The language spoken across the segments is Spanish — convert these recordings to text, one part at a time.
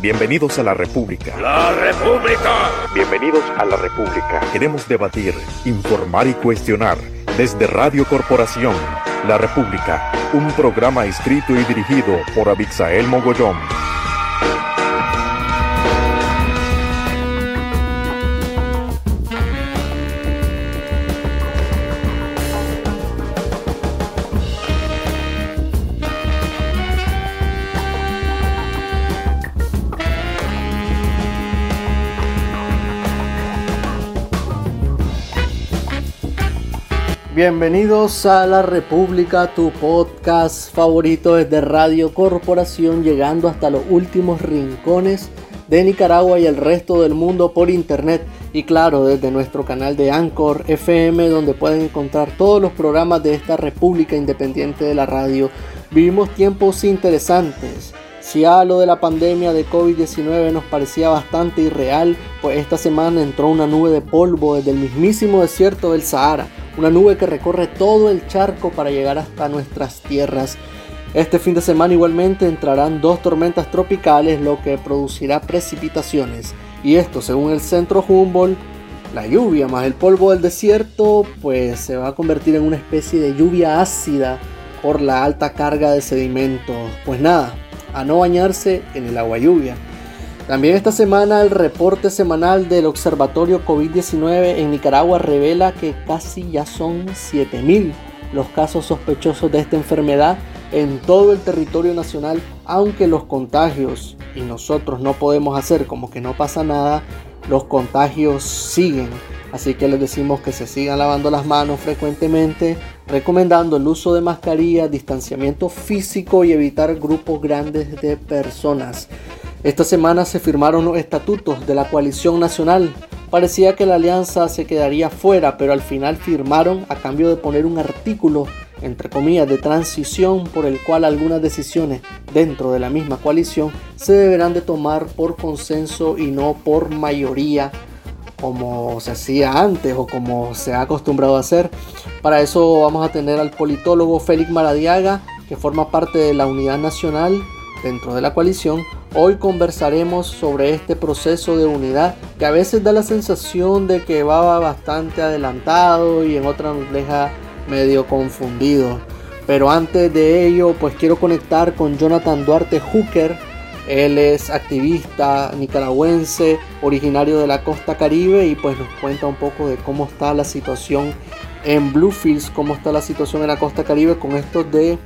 Bienvenidos a la República. ¡La República! Bienvenidos a la República. Queremos debatir, informar y cuestionar desde Radio Corporación. La República, un programa escrito y dirigido por Abixael Mogollón. Bienvenidos a La República, tu podcast favorito desde Radio Corporación, llegando hasta los últimos rincones de Nicaragua y el resto del mundo por internet. Y claro, desde nuestro canal de Anchor FM, donde pueden encontrar todos los programas de esta República Independiente de la Radio. Vivimos tiempos interesantes. Si a lo de la pandemia de COVID-19 nos parecía bastante irreal, pues esta semana entró una nube de polvo desde el mismísimo desierto del Sahara una nube que recorre todo el charco para llegar hasta nuestras tierras. Este fin de semana igualmente entrarán dos tormentas tropicales, lo que producirá precipitaciones. Y esto, según el centro Humboldt, la lluvia más el polvo del desierto, pues se va a convertir en una especie de lluvia ácida por la alta carga de sedimentos. Pues nada, a no bañarse en el agua lluvia. También esta semana el reporte semanal del Observatorio COVID-19 en Nicaragua revela que casi ya son 7.000 los casos sospechosos de esta enfermedad en todo el territorio nacional, aunque los contagios, y nosotros no podemos hacer como que no pasa nada, los contagios siguen. Así que les decimos que se sigan lavando las manos frecuentemente, recomendando el uso de mascarillas, distanciamiento físico y evitar grupos grandes de personas. Esta semana se firmaron los estatutos de la coalición nacional. Parecía que la alianza se quedaría fuera, pero al final firmaron a cambio de poner un artículo, entre comillas, de transición por el cual algunas decisiones dentro de la misma coalición se deberán de tomar por consenso y no por mayoría como se hacía antes o como se ha acostumbrado a hacer. Para eso vamos a tener al politólogo Félix Maradiaga, que forma parte de la Unidad Nacional dentro de la coalición, Hoy conversaremos sobre este proceso de unidad que a veces da la sensación de que va bastante adelantado y en otras nos deja medio confundido. Pero antes de ello, pues quiero conectar con Jonathan Duarte Hooker. Él es activista nicaragüense, originario de la costa caribe y pues nos cuenta un poco de cómo está la situación en Bluefields, cómo está la situación en la costa caribe con esto de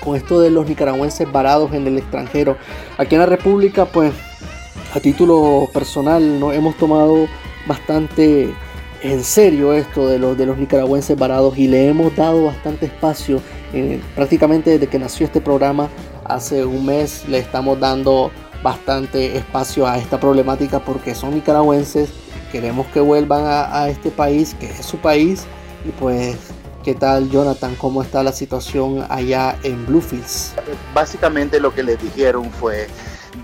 con de los nicaragüenses varados en el extranjero. Aquí en la República, pues a título personal, nos hemos tomado bastante en serio esto de los, de los nicaragüenses varados y le hemos dado bastante espacio. Prácticamente desde que nació este programa, hace un mes, le estamos dando bastante espacio a esta problemática porque son nicaragüenses, queremos que vuelvan a, a este país, que es su país, y pues ¿Qué tal, Jonathan? ¿Cómo está la situación allá en Bluefields? Básicamente lo que les dijeron fue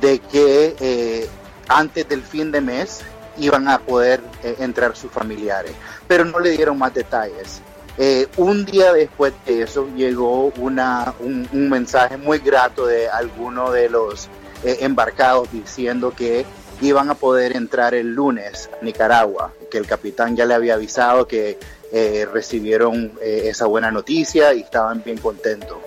de que eh, antes del fin de mes iban a poder eh, entrar sus familiares, pero no le dieron más detalles. Eh, un día después de eso llegó una, un, mensaje muy grato de alguno de los embarcados diciendo que iban a poder entrar el lunes a Nicaragua, que el capitán ya le había avisado que eh, recibieron eh, esa buena noticia y estaban bien contentos.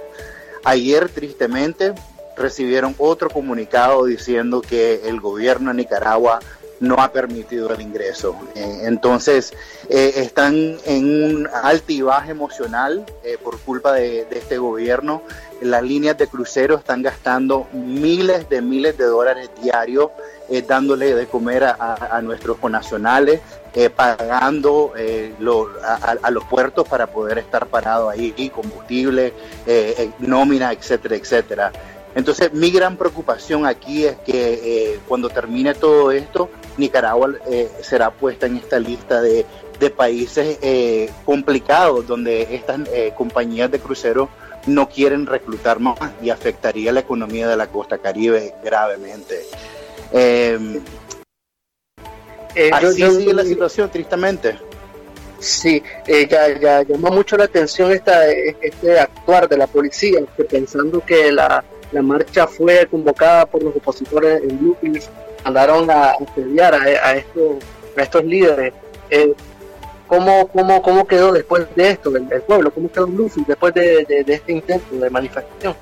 Ayer, tristemente, recibieron otro comunicado diciendo que el gobierno de Nicaragua no ha permitido el ingreso. Eh, entonces, están en un altibaje emocional por culpa de, este gobierno. Las líneas de crucero están gastando miles de miles de dólares diarios dándole de comer a, nuestros conacionales, eh, pagando eh, a, los puertos para poder estar parado ahí, combustible, eh, nómina, etcétera, etcétera. Entonces, mi gran preocupación aquí es que cuando termine todo esto, Nicaragua será puesta en esta lista de, de países complicados donde estas compañías de cruceros no quieren reclutar más y afectaría la economía de la costa caribe gravemente. Eh, eh, Así sigue la situación, tristemente. Sí, eh, ya, ya llamó mucho la atención esta, este actuar de la policía, que pensando que la, la marcha fue convocada por los opositores en Bluefields, mandaron a asediar a, estos, a estos líderes. Eh, ¿cómo, cómo, ¿Cómo quedó después de esto el, pueblo? ¿Cómo quedó Bluefields después de, este intento de manifestación?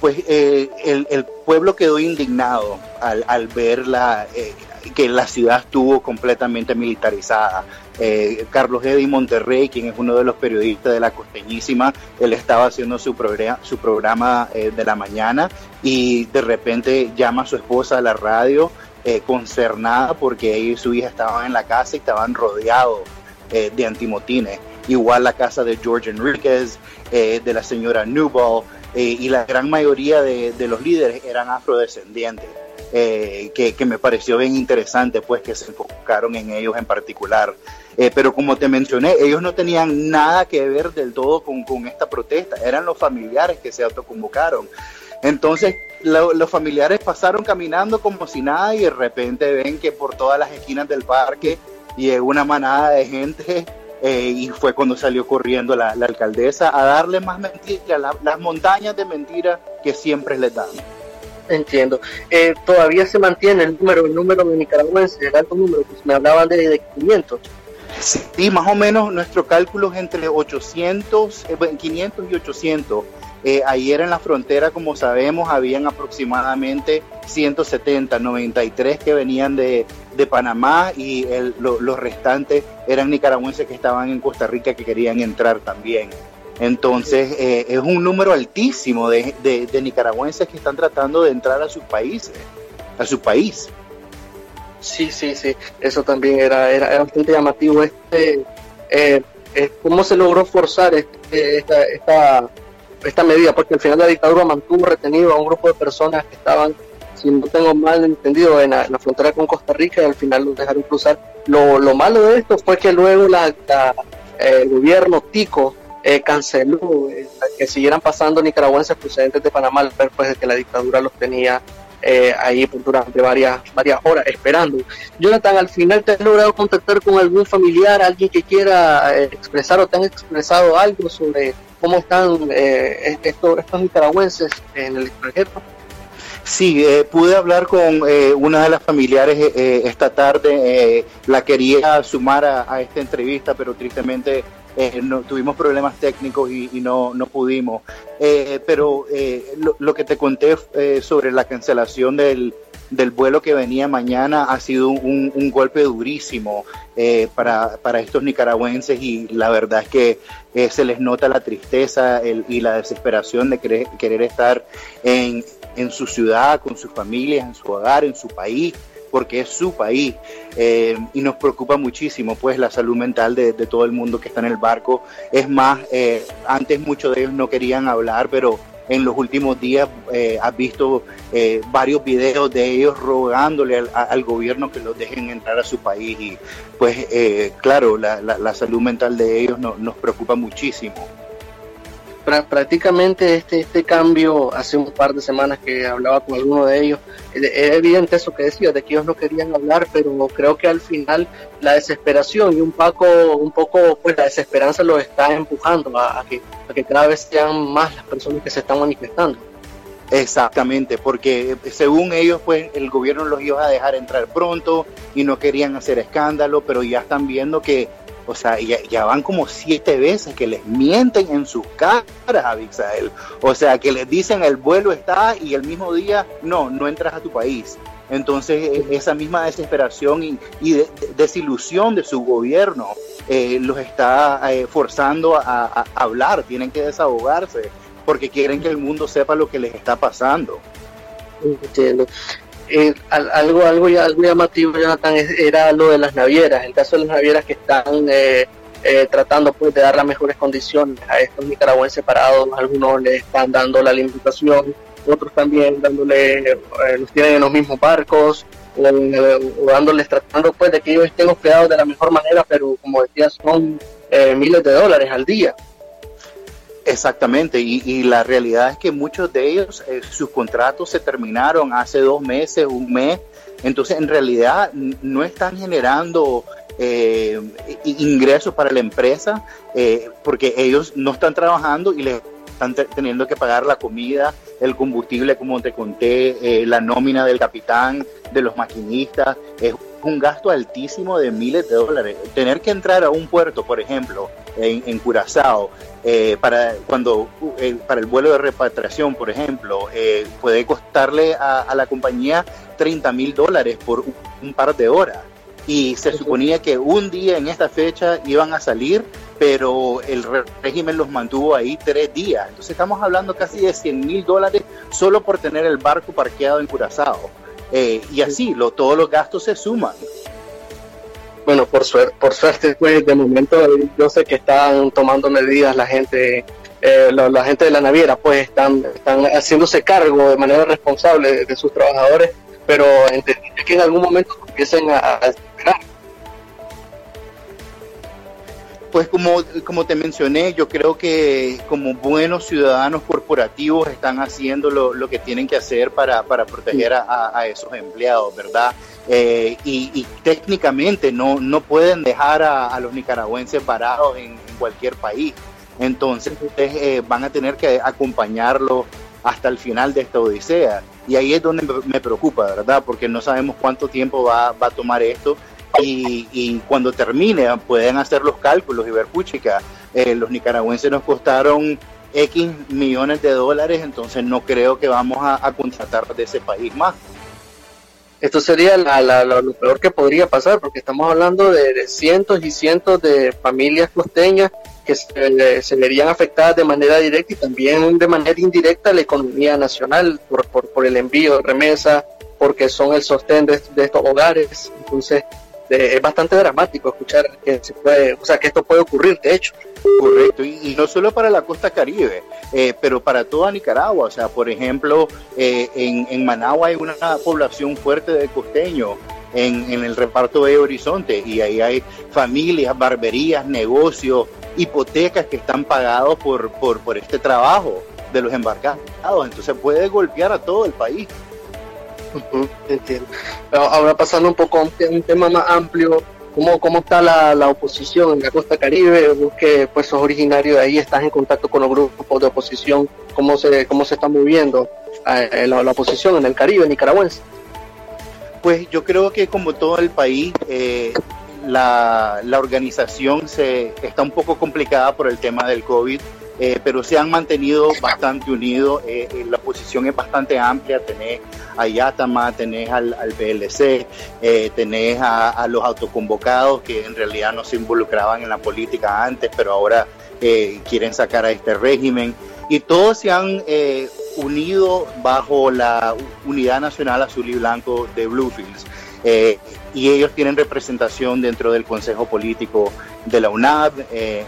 Pues eh, el, el, pueblo quedó indignado al, al ver la, eh, que la ciudad estuvo completamente militarizada. Eh, Carlos Eddy Monterrey, quien es uno de los periodistas de la costeñísima, él estaba haciendo su, programa, su eh, de la mañana y de repente llama a su esposa a la radio eh, concernada porque ella y su hija estaban en la casa y estaban rodeados de antimotines. Igual la casa de George Enriquez, de la señora Newball, y la gran mayoría de los líderes eran afrodescendientes. Eh, que, me pareció bien interesante, pues que se enfocaron en ellos en particular. Eh, pero como te mencioné, ellos no tenían nada que ver del todo con, con esta protesta, eran los familiares que se autoconvocaron. Entonces, los familiares pasaron caminando como si nada y de repente ven que por todas las esquinas del parque llegó una manada de gente eh, y fue cuando salió corriendo la, alcaldesa a darle más mentiras, las montañas de mentiras que siempre les dan. Entiendo. Eh, todavía se mantiene el número, el número de nicaragüenses, el alto número, pues me hablaban de, de 500. Sí, más o menos nuestro cálculo es entre 800, 500 eh, y 800. Eh, ayer en la frontera, como sabemos, habían aproximadamente 170, 93 que venían de, de Panamá y los restantes eran nicaragüenses que estaban en Costa Rica que querían entrar también. Entonces, eh, es un número altísimo de, nicaragüenses que están tratando de entrar a sus países, a su país. Sí, sí, sí, eso también era, era, bastante llamativo. Este, eh, eh, ¿Cómo se logró forzar este, esta, esta, esta medida? Porque al final la dictadura mantuvo retenido a un grupo de personas que estaban, si no tengo mal entendido, en la, frontera con Costa Rica y al final los dejaron cruzar. Lo, lo malo de esto fue que luego la, el gobierno tico eh, canceló eh, que siguieran pasando nicaragüenses procedentes de Panamá después de que la dictadura los tenía eh, ahí durante varias, varias horas esperando. Jonathan, al final te has logrado contactar con algún familiar, alguien que quiera expresar o te han expresado algo sobre cómo están estos, estos nicaragüenses en el extranjero. Sí, pude hablar con una de las familiares esta tarde. la quería sumar a, esta entrevista, pero tristemente eh, no, tuvimos problemas técnicos y, no, no, pudimos. Eh, pero eh, lo, que te conté sobre la cancelación del, del, vuelo que venía mañana ha sido un, un golpe durísimo para, para, estos nicaragüenses y la verdad es que se les nota la tristeza y la desesperación de querer, querer estar en, en su ciudad, con sus familias, en su hogar, en su país porque es su país eh, y nos preocupa muchísimo pues la salud mental de, todo el mundo que está en el barco. Es más, eh, antes muchos de ellos no querían hablar, pero en los últimos días eh, has visto varios videos de ellos rogándole al, gobierno que los dejen entrar a su país y pues claro, la, salud mental de ellos nos preocupa muchísimo prácticamente este, este cambio, hace un par de semanas que hablaba con alguno de ellos, es evidente eso que decía, de que ellos no querían hablar, pero creo que al final la desesperación y un poco, un poco pues la desesperanza los está empujando a, que, a que cada vez sean más las personas que se están manifestando. Exactamente, porque según ellos, pues el gobierno los iba a dejar entrar pronto y no querían hacer escándalo, pero ya están viendo que o sea, ya, van como siete veces que les mienten en sus caras a Bixael. O sea, que les dicen el vuelo está y el mismo día, no, no entras a tu país. Entonces, e, esa misma desesperación y, desilusión de su gobierno eh, los está eh, forzando a, hablar, tienen que desahogarse, porque quieren que el mundo sepa lo que les está pasando. Entiendo. Eh, algo, algo, algo llamativo, Jonathan, era lo de las navieras. El caso de las navieras que están eh, eh, tratando pues, de dar las mejores condiciones a estos nicaragüenses parados. Algunos le están dando la alimentación, otros también dándole, los tienen en los mismos barcos, o, dándoles, tratando pues, de que ellos estén hospedados de la mejor manera, pero como decía, son miles de dólares al día. Exactamente, y, la realidad es que muchos de ellos, eh, sus contratos se terminaron hace dos meses, un mes, entonces en realidad no están generando eh, ingresos para la empresa eh, porque ellos no están trabajando y les están teniendo que pagar la comida el combustible, como te conté, eh, la nómina del capitán, de los maquinistas, es un gasto altísimo de miles de dólares. Tener que entrar a un puerto, por ejemplo, en, Curazao, eh, para, cuando, eh, para el vuelo de repatriación, por ejemplo, puede costarle a, la compañía 30 mil dólares por un par de horas. Y se suponía que un día en esta fecha iban a salir pero el régimen los mantuvo ahí tres días. Entonces estamos hablando casi de 100 mil dólares solo por tener el barco parqueado en Curazao. Eh, y así, lo, todos los gastos se suman. Bueno, por, suerte, por suerte, pues de momento yo sé que están tomando medidas la gente, eh, la, gente de la naviera, pues están, están haciéndose cargo de manera responsable de, sus trabajadores, pero entendí que en algún momento empiecen a, a Pues como, como te mencioné, yo creo que como buenos ciudadanos corporativos están haciendo lo, que tienen que hacer para, proteger a, esos empleados, ¿verdad? Eh, y, técnicamente no, no pueden dejar a, los nicaragüenses parados en, cualquier país. Entonces eh, van a tener que acompañarlos hasta el final de esta odisea. Y ahí es donde me preocupa, ¿verdad? Porque no sabemos cuánto tiempo va, va a tomar esto y, cuando termine pueden hacer los cálculos y ver, puchica, eh, los nicaragüenses nos costaron X millones de dólares, entonces no creo que vamos a, contratar de ese país más. Esto sería lo peor que podría pasar, porque estamos hablando de, cientos y cientos de familias costeñas que se, verían afectadas de manera directa y también de manera indirecta la economía nacional por, por, el envío de remesa, porque son el sostén de, de estos hogares. Entonces, es bastante dramático escuchar que se puede, o sea, que esto puede ocurrir, de hecho. Correcto, y, no solo para la costa caribe, eh, pero para toda Nicaragua. O sea, por ejemplo, eh, en, Managua hay una población fuerte de costeños en, el reparto de Horizonte y ahí hay familias, barberías, negocios, hipotecas que están pagados por, por, por este trabajo de los embarcados. Entonces puede golpear a todo el país. Entiendo. Ahora pasando un poco a un, tema más amplio, ¿cómo, cómo está la, oposición en la costa caribe? Vos que pues sos originario de ahí, estás en contacto con los grupos de oposición, ¿cómo se, cómo se está moviendo eh, la, oposición en el Caribe nicaragüense? Pues yo creo que como todo el país, eh, la, la, organización se está un poco complicada por el tema del COVID eh, pero se han mantenido bastante unidos. Eh, eh, la posición es bastante amplia. Tenés a Yatama, tenés al, PLC, tenés a, los autoconvocados que en realidad no se involucraban en la política antes, pero ahora quieren sacar a este régimen. Y todos se han unido bajo la Unidad Nacional Azul y Blanco de Bluefields. y ellos tienen representación dentro del Consejo Político de la UNAD.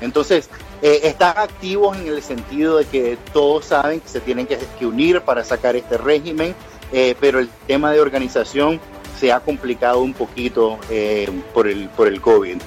entonces, eh, están activos en el sentido de que todos saben que se tienen que, unir para sacar este régimen, eh, pero el tema de organización se ha complicado un poquito eh, por, el, por el COVID.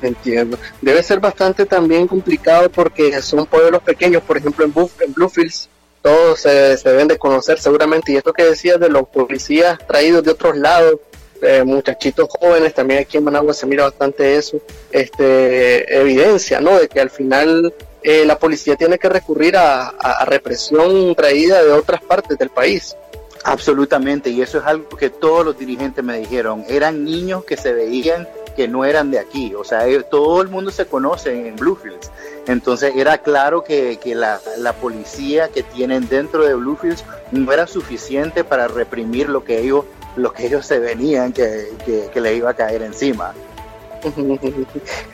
Entiendo. Debe ser bastante también complicado porque son pueblos pequeños, por ejemplo en, en Bluefields, todos se, se, deben de conocer seguramente. Y esto que decías de los policías traídos de otros lados, eh, muchachitos jóvenes, también aquí en Managua se mira bastante eso, este, evidencia, ¿no? De que al final eh, la policía tiene que recurrir a, represión traída de otras partes del país. Absolutamente, y eso es algo que todos los dirigentes me dijeron, eran niños que se veían que no eran de aquí, o sea, eh, todo el mundo se conoce en Bluefields, entonces era claro que, la, la, policía que tienen dentro de Bluefields no era suficiente para reprimir lo que ellos lo que ellos se venían que, que, le iba a caer encima.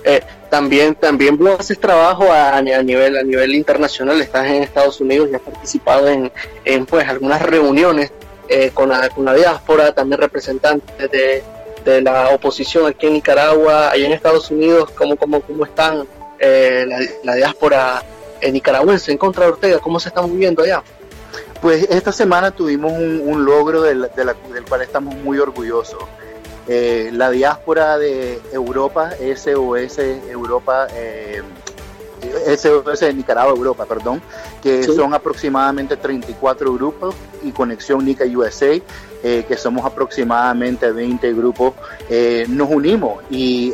Eh, también también vos haces trabajo a, nivel a nivel internacional estás en Estados Unidos y has participado en, en pues algunas reuniones eh, con, la, con la diáspora también representantes de, de, la oposición aquí en Nicaragua allá en Estados Unidos cómo cómo, cómo están eh, la, diáspora nicaragüense en contra de Ortega cómo se está moviendo allá pues esta semana tuvimos un, logro del, cual estamos muy orgullosos. Eh, la diáspora de Europa, SOS Europa, eh, SOS de Nicaragua, Europa, perdón, que son aproximadamente 34 grupos y Conexión Nica USA, eh, que somos aproximadamente 20 grupos, eh, nos unimos y,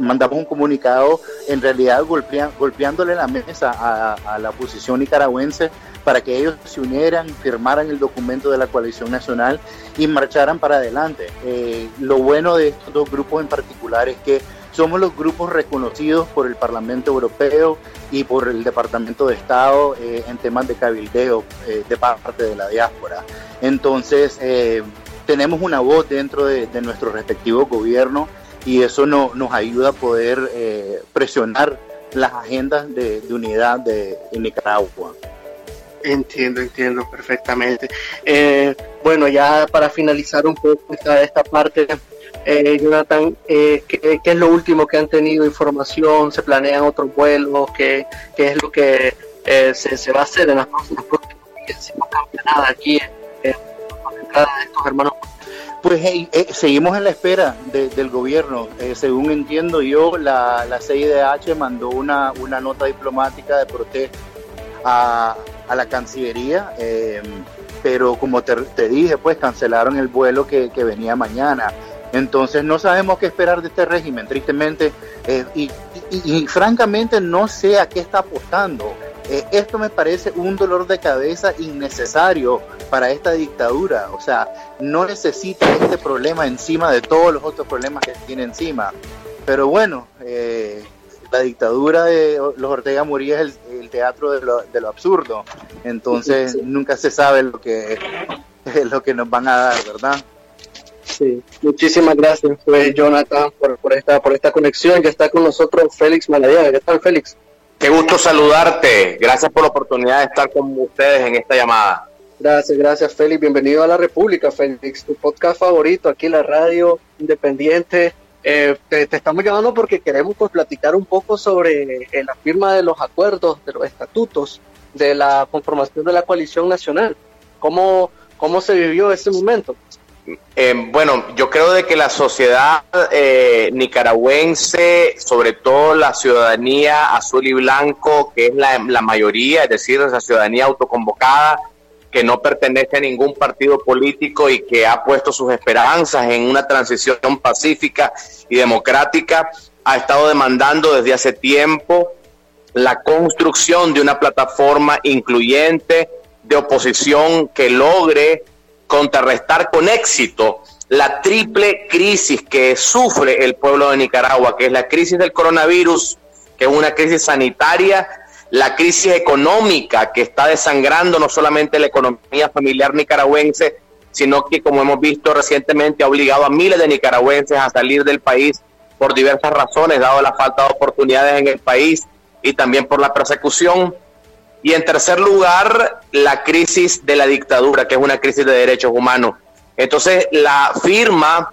mandamos un comunicado en realidad golpeándole la mesa a, a la oposición nicaragüense para que ellos se unieran, firmaran el documento de la coalición nacional y marcharan para adelante. Eh, lo bueno de estos dos grupos en particular es que somos los grupos reconocidos por el Parlamento Europeo y por el Departamento de Estado eh, en temas de cabildeo eh, de parte de la diáspora. Entonces, tenemos una voz dentro de, nuestro respectivo gobierno y eso no, nos ayuda a poder presionar las agendas de, unidad de Nicaragua. Entiendo, entiendo perfectamente. Eh, bueno, ya para finalizar un poco esta, parte, eh, Jonathan, eh, ¿qué, es lo último que han tenido información? ¿Se planean otros vuelos? ¿Qué, qué es lo que se, se, va a hacer en las próximas días? Si aquí en la estos hermanos. Pues seguimos en la espera del gobierno. según entiendo yo, la, la CIDH mandó una, una nota diplomática de protesta a, a la Cancillería, eh, pero como te, dije, pues cancelaron el vuelo que, venía mañana. Entonces no sabemos qué esperar de este régimen, tristemente, eh, y, francamente no sé a qué está apostando. Eh, esto me parece un dolor de cabeza innecesario para esta dictadura. O sea, no necesita este problema encima de todos los otros problemas que tiene encima. Pero bueno, la dictadura de los Ortega Murillo es el, teatro de lo, de lo, absurdo. Entonces nunca se sabe lo que, lo que nos van a dar, ¿verdad? Sí, muchísimas gracias, pues, Jonathan, por, por, esta, por esta conexión. Ya está con nosotros Félix Maladiaga. ¿Qué tal, Félix? Qué gusto saludarte. Gracias por la oportunidad de estar con ustedes en esta llamada. Gracias, gracias, Félix. Bienvenido a la República, Félix, tu podcast favorito aquí, la radio independiente eh, te, estamos llamando porque queremos pues, platicar un poco sobre eh, la firma de los acuerdos, de los estatutos de la conformación de la coalición nacional. ¿Cómo, cómo se vivió ese momento? Eh, bueno, yo creo de que la sociedad nicaragüense, sobre todo la ciudadanía azul y blanco, que es la, la mayoría, es decir, esa ciudadanía autoconvocada, que no pertenece a ningún partido político y que ha puesto sus esperanzas en una transición pacífica y democrática, ha estado demandando desde hace tiempo la construcción de una plataforma incluyente de oposición que logre contrarrestar con éxito la triple crisis que sufre el pueblo de Nicaragua, que es la crisis del coronavirus, que es una crisis sanitaria, la crisis económica que está desangrando no solamente la economía familiar nicaragüense, sino que, como hemos visto recientemente, ha obligado a miles de nicaragüenses a salir del país por diversas razones, dado la falta de oportunidades en el país y también por la persecución. Y en tercer lugar, la crisis de la dictadura, que es una crisis de derechos humanos. Entonces, la firma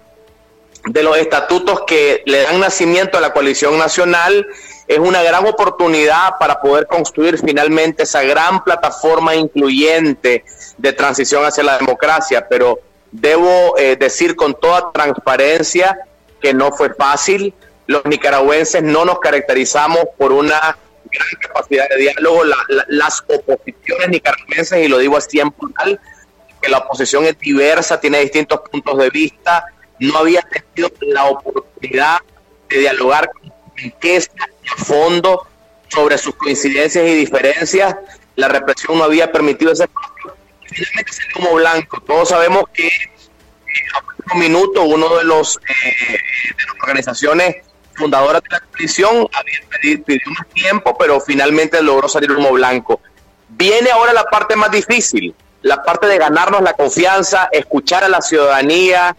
de los estatutos que le dan nacimiento a la coalición nacional es una gran oportunidad para poder construir finalmente esa gran plataforma incluyente de transición hacia la democracia, pero debo eh, decir con toda transparencia que no fue fácil. Los nicaragüenses no nos caracterizamos por una gran capacidad de diálogo. las oposiciones nicaragüenses, y lo digo así en plural, que la oposición es diversa, tiene distintos puntos de vista, no había tenido la oportunidad de dialogar con riqueza a fondo sobre sus coincidencias y diferencias. La represión no había permitido ese finalmente salió como blanco. Todos sabemos que eh, a último minuto uno de los eh, de las organizaciones fundadoras de la coalición había pedido, más tiempo, pero finalmente logró salir como blanco. Viene ahora la parte más difícil, la parte de ganarnos la confianza, escuchar a la ciudadanía,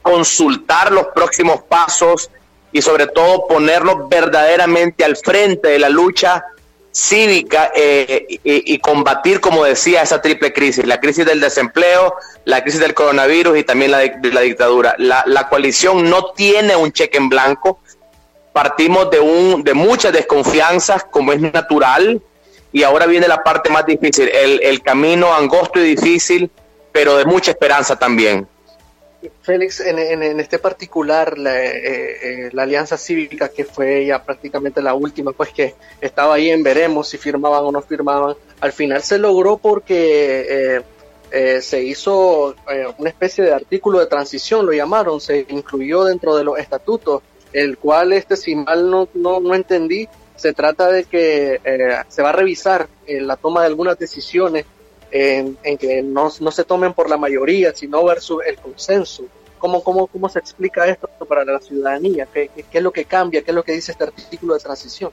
consultar los próximos pasos, y sobre todo ponerlo verdaderamente al frente de la lucha cívica eh, y, combatir, como decía, esa triple crisis, la crisis del desempleo, la crisis del coronavirus y también la la dictadura. La, la, coalición no tiene un cheque en blanco, partimos de, un, de muchas desconfianzas, como es natural, y ahora viene la parte más difícil, el, el camino angosto y difícil, pero de mucha esperanza también. Félix, en, este particular, eh, eh, la, Alianza Cívica, que fue ya prácticamente la última, pues que estaba ahí en veremos si firmaban o no firmaban, al final se logró porque eh, se hizo una especie de artículo de transición, lo llamaron, se incluyó dentro de los estatutos, el cual, este, si mal no, no, entendí, se trata de que se va a revisar la toma de algunas decisiones en, que no, no, se tomen por la mayoría, sino versus el consenso. ¿Cómo, cómo, cómo se explica esto para la ciudadanía? ¿Qué, qué, es lo que cambia? ¿Qué es lo que dice este artículo de transición?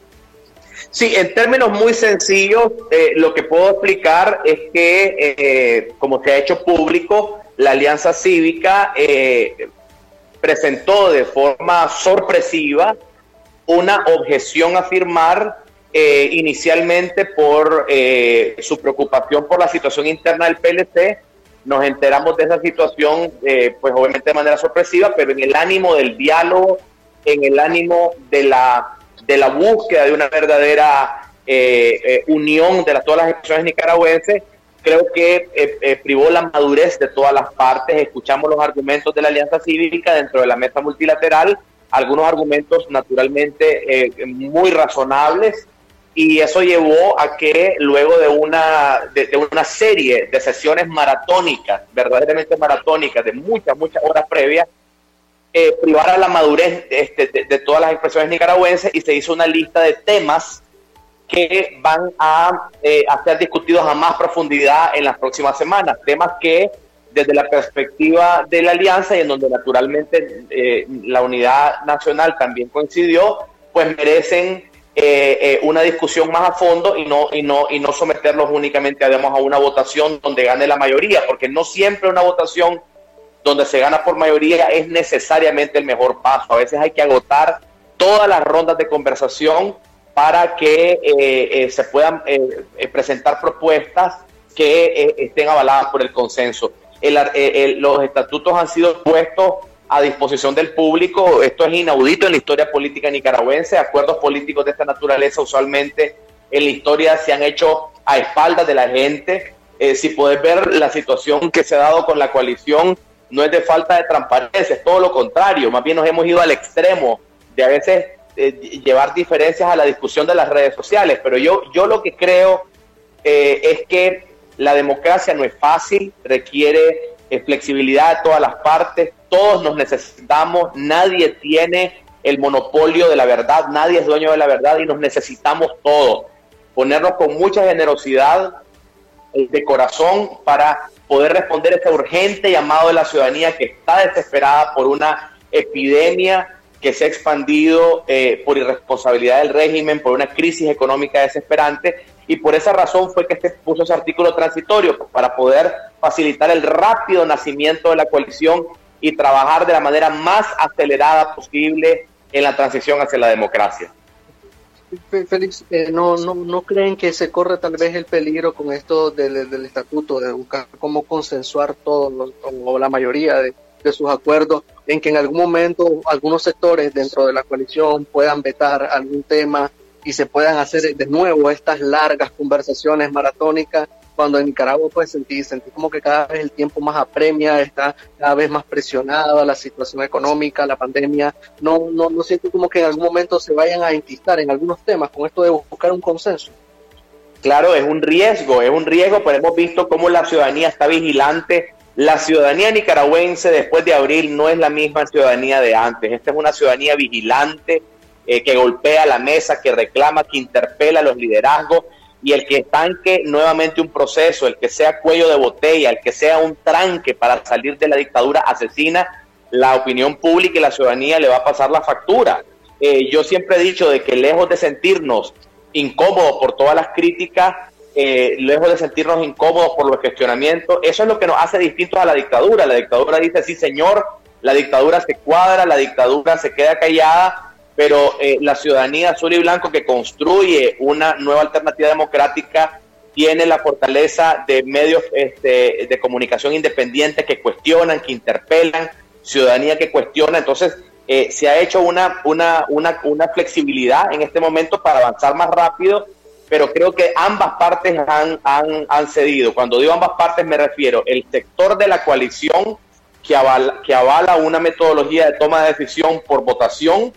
Sí, en términos muy sencillos, eh, lo que puedo explicar es que, como se ha hecho público, la Alianza Cívica presentó de forma sorpresiva una objeción a firmar eh, inicialmente por eh, su preocupación por la situación interna del PLC. Nos enteramos de esa situación, eh, pues obviamente de manera sorpresiva, pero en el ánimo del diálogo, en el ánimo de la, de la búsqueda de una verdadera unión de todas las expresiones nicaragüenses, creo que privó la madurez de todas las partes. Escuchamos los argumentos de la Alianza Cívica dentro de la mesa multilateral algunos argumentos naturalmente eh, muy razonables y eso llevó a que luego de una, de, una serie de sesiones maratónicas, verdaderamente maratónicas, de muchas, muchas horas previas, eh, privara la madurez este, de, todas las expresiones nicaragüenses y se hizo una lista de temas que van a, eh, a ser discutidos a más profundidad en las próximas semanas, temas que desde la perspectiva de la alianza y en donde naturalmente eh, la unidad nacional también coincidió, pues merecen eh, eh, una discusión más a fondo y no, y no, y no someterlos únicamente a una votación donde gane la mayoría, porque no siempre una votación donde se gana por mayoría es necesariamente el mejor paso. A veces hay que agotar todas las rondas de conversación para que se puedan presentar propuestas que estén avaladas por el consenso. Eh, los estatutos han sido puestos a disposición del público. Esto es inaudito en la historia política nicaragüense. Acuerdos políticos de esta naturaleza usualmente en la historia se han hecho a espaldas de la gente. Eh, si puedes ver la situación que se ha dado con la coalición, no es de falta de transparencia, es todo lo contrario. Más bien nos hemos ido al extremo de a veces eh, llevar diferencias a la discusión de las redes sociales. Pero yo, yo lo que creo es que la democracia no es fácil, requiere eh, flexibilidad de todas las partes, todos nos necesitamos, nadie tiene el monopolio de la verdad, nadie es dueño de la verdad y nos necesitamos todos. Ponernos con mucha generosidad de corazón para poder responder este urgente llamado de la ciudadanía que está desesperada por una epidemia que se ha expandido eh, por irresponsabilidad del régimen, por una crisis económica desesperante y por esa razón fue que se puso ese artículo transitorio para poder facilitar el rápido nacimiento de la coalición y trabajar de la manera más acelerada posible en la transición hacia la democracia. Félix, eh, no, no, ¿no creen que se corre tal vez el peligro con esto del, del estatuto, de buscar cómo consensuar todo o la mayoría de, de sus acuerdos, en que en algún momento algunos sectores dentro de la coalición puedan vetar algún tema y se puedan hacer de nuevo estas largas conversaciones maratónicas cuando en Nicaragua pues sentí, como que cada vez el tiempo más apremia, está cada vez más presionada la situación económica, la pandemia, no, no, no siento como que en algún momento se vayan a enquistar en algunos temas con esto de buscar un consenso. Claro, es un riesgo, es un riesgo, pero hemos visto cómo la ciudadanía está vigilante. La ciudadanía nicaragüense después de abril no es la misma ciudadanía de antes. Esta es una ciudadanía vigilante, eh, que golpea la mesa, que reclama, que interpela los liderazgos y el que estanque nuevamente un proceso, el que sea cuello de botella, el que sea un tranque para salir de la dictadura asesina, la opinión pública y la ciudadanía le va a pasar la factura. Eh, yo siempre he dicho de que lejos de sentirnos incómodos por todas las críticas, eh, lejos de sentirnos incómodos por los cuestionamientos, eso es lo que nos hace distintos a la dictadura. La dictadura dice, sí señor, la dictadura se cuadra, la dictadura se queda callada, pero eh, la ciudadanía azul y blanco que construye una nueva alternativa democrática tiene la fortaleza de medios este, de comunicación independientes que cuestionan, que interpelan, ciudadanía que cuestiona. Entonces, eh, se ha hecho una, una, una, una, flexibilidad en este momento para avanzar más rápido, pero creo que ambas partes han, han, han cedido. Cuando digo ambas partes me refiero el sector de la coalición que avala, que avala una metodología de toma de decisión por votación,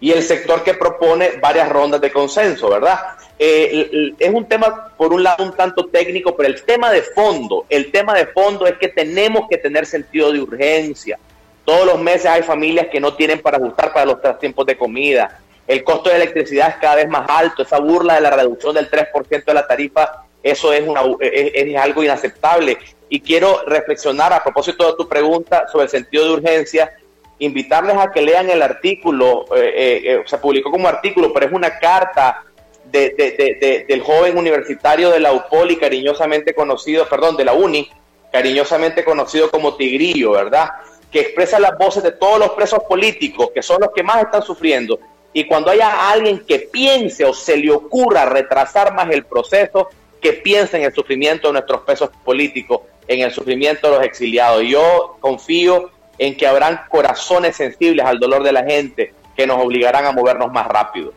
y el sector que propone varias rondas de consenso, ¿verdad? Eh, es un tema, por un lado, un tanto técnico, pero el tema de fondo, el tema de fondo es que tenemos que tener sentido de urgencia. Todos los meses hay familias que no tienen para ajustar para los tiempos de comida. el costo de electricidad es cada vez más alto, esa burla de la reducción del 3% de la tarifa, eso es, una, es, algo inaceptable. Y quiero reflexionar a propósito de tu pregunta sobre el sentido de urgencia, invitarles a que lean el artículo, eh, eh, eh, se publicó como artículo, pero es una carta de, del joven universitario de la UPOL cariñosamente conocido, perdón, de la UNI, cariñosamente conocido como Tigrillo, ¿verdad? Que expresa las voces de todos los presos políticos, que son los que más están sufriendo. Y cuando haya alguien que piense o se le ocurra retrasar más el proceso, que piense en el sufrimiento de nuestros presos políticos, en el sufrimiento de los exiliados. Yo confío en que habrán corazones sensibles al dolor de la gente que nos obligarán a movernos más rápido.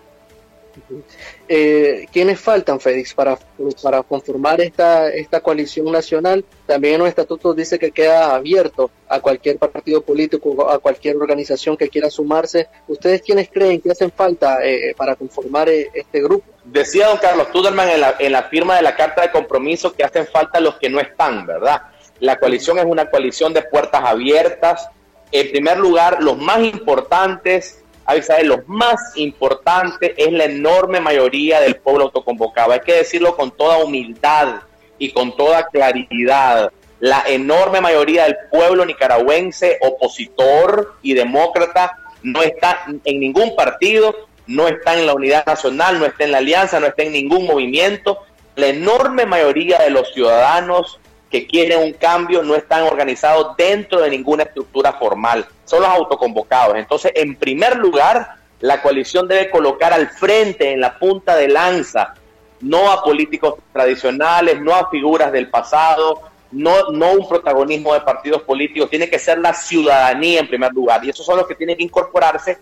Eh, ¿Quiénes faltan, Félix, para, para conformar esta, esta coalición nacional? También en los estatutos dice que queda abierto a cualquier partido político, a cualquier organización que quiera sumarse. ¿Ustedes quiénes creen que hacen falta eh, para conformar eh, este grupo? Decía don Carlos Tuderman en la, en la firma de la Carta de Compromiso que hacen falta los que no están, ¿verdad? La coalición es una coalición de puertas abiertas. En primer lugar, los más importantes Avisar, lo más importante es la enorme mayoría del pueblo autoconvocado. Hay que decirlo con toda humildad y con toda claridad. La enorme mayoría del pueblo nicaragüense, opositor y demócrata, no está en ningún partido, no está en la unidad nacional, no está en la alianza, no está en ningún movimiento. La enorme mayoría de los ciudadanos que quieren un cambio no están organizados dentro de ninguna estructura formal, son los autoconvocados. Entonces, en primer lugar, la coalición debe colocar al frente, en la punta de lanza, no a políticos tradicionales, no a figuras del pasado, no, no un protagonismo de partidos políticos, tiene que ser la ciudadanía en primer lugar. Y esos son los que tienen que incorporarse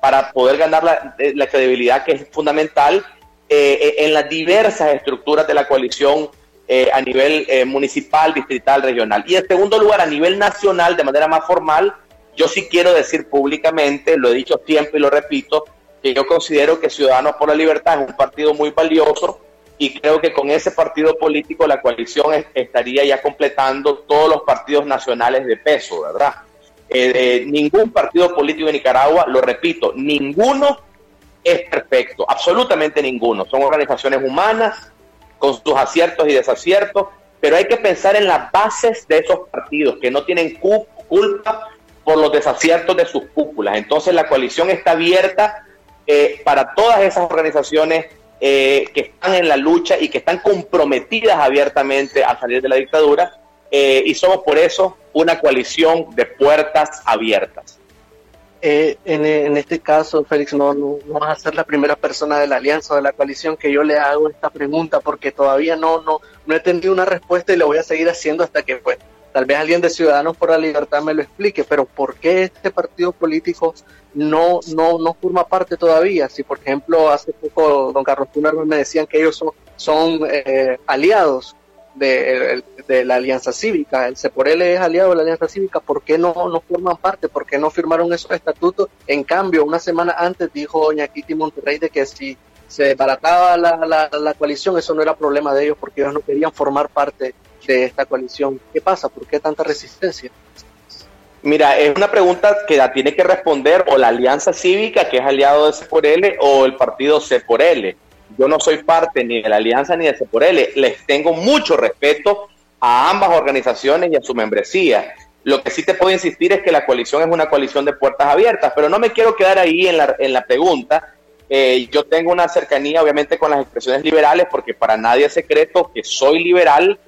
para poder ganar la, eh, credibilidad que es fundamental eh, eh, en las diversas estructuras de la coalición eh, a nivel eh, municipal, distrital, regional. Y en segundo lugar, a nivel nacional, de manera más formal, yo sí quiero decir públicamente, lo he dicho siempre y lo repito, que yo considero que Ciudadanos por la Libertad es un partido muy valioso y creo que con ese partido político la coalición estaría ya completando todos los partidos nacionales de peso, ¿verdad? Eh, ningún partido político de Nicaragua, lo repito, ninguno es perfecto, absolutamente ninguno. Son organizaciones humanas, con sus aciertos y desaciertos, pero hay que pensar en las bases de esos partidos que no tienen culpa por los desaciertos de sus cúpulas. Entonces la coalición está abierta eh, para todas esas organizaciones eh, que están en la lucha y que están comprometidas abiertamente a salir de la dictadura eh, y somos por eso una coalición de puertas abiertas. Eh, en, este caso, Félix, no, no, vas a ser la primera persona de la alianza o de la coalición que yo le hago esta pregunta porque todavía no, no, no he tenido una respuesta y lo voy a seguir haciendo hasta que pues, tal vez alguien de Ciudadanos por la Libertad me lo explique, pero ¿por qué este partido político no, no, no forma parte todavía? Si, por ejemplo, hace poco don Carlos Tunerman me decían que ellos son, son eh, aliados de, la Alianza Cívica. El CEPOREL es aliado de la Alianza Cívica. ¿Por qué no, no forman parte? ¿Por qué no firmaron esos estatutos? En cambio, una semana antes dijo doña Kitty Monterrey de que si se desbarataba la, la, coalición, eso no era problema de ellos porque ellos no querían formar parte de esta coalición. ¿Qué pasa? ¿Por qué tanta resistencia? Mira, es una pregunta que la tiene que responder o la Alianza Cívica, que es aliado de C o el partido C yo no soy parte ni de la Alianza ni de C Les tengo mucho respeto a ambas organizaciones y a su membresía. Lo que sí te puedo insistir es que la coalición es una coalición de puertas abiertas, pero no me quiero quedar ahí en la, en la pregunta. Eh, yo tengo una cercanía, obviamente, con las expresiones liberales, porque para nadie es secreto que soy liberal.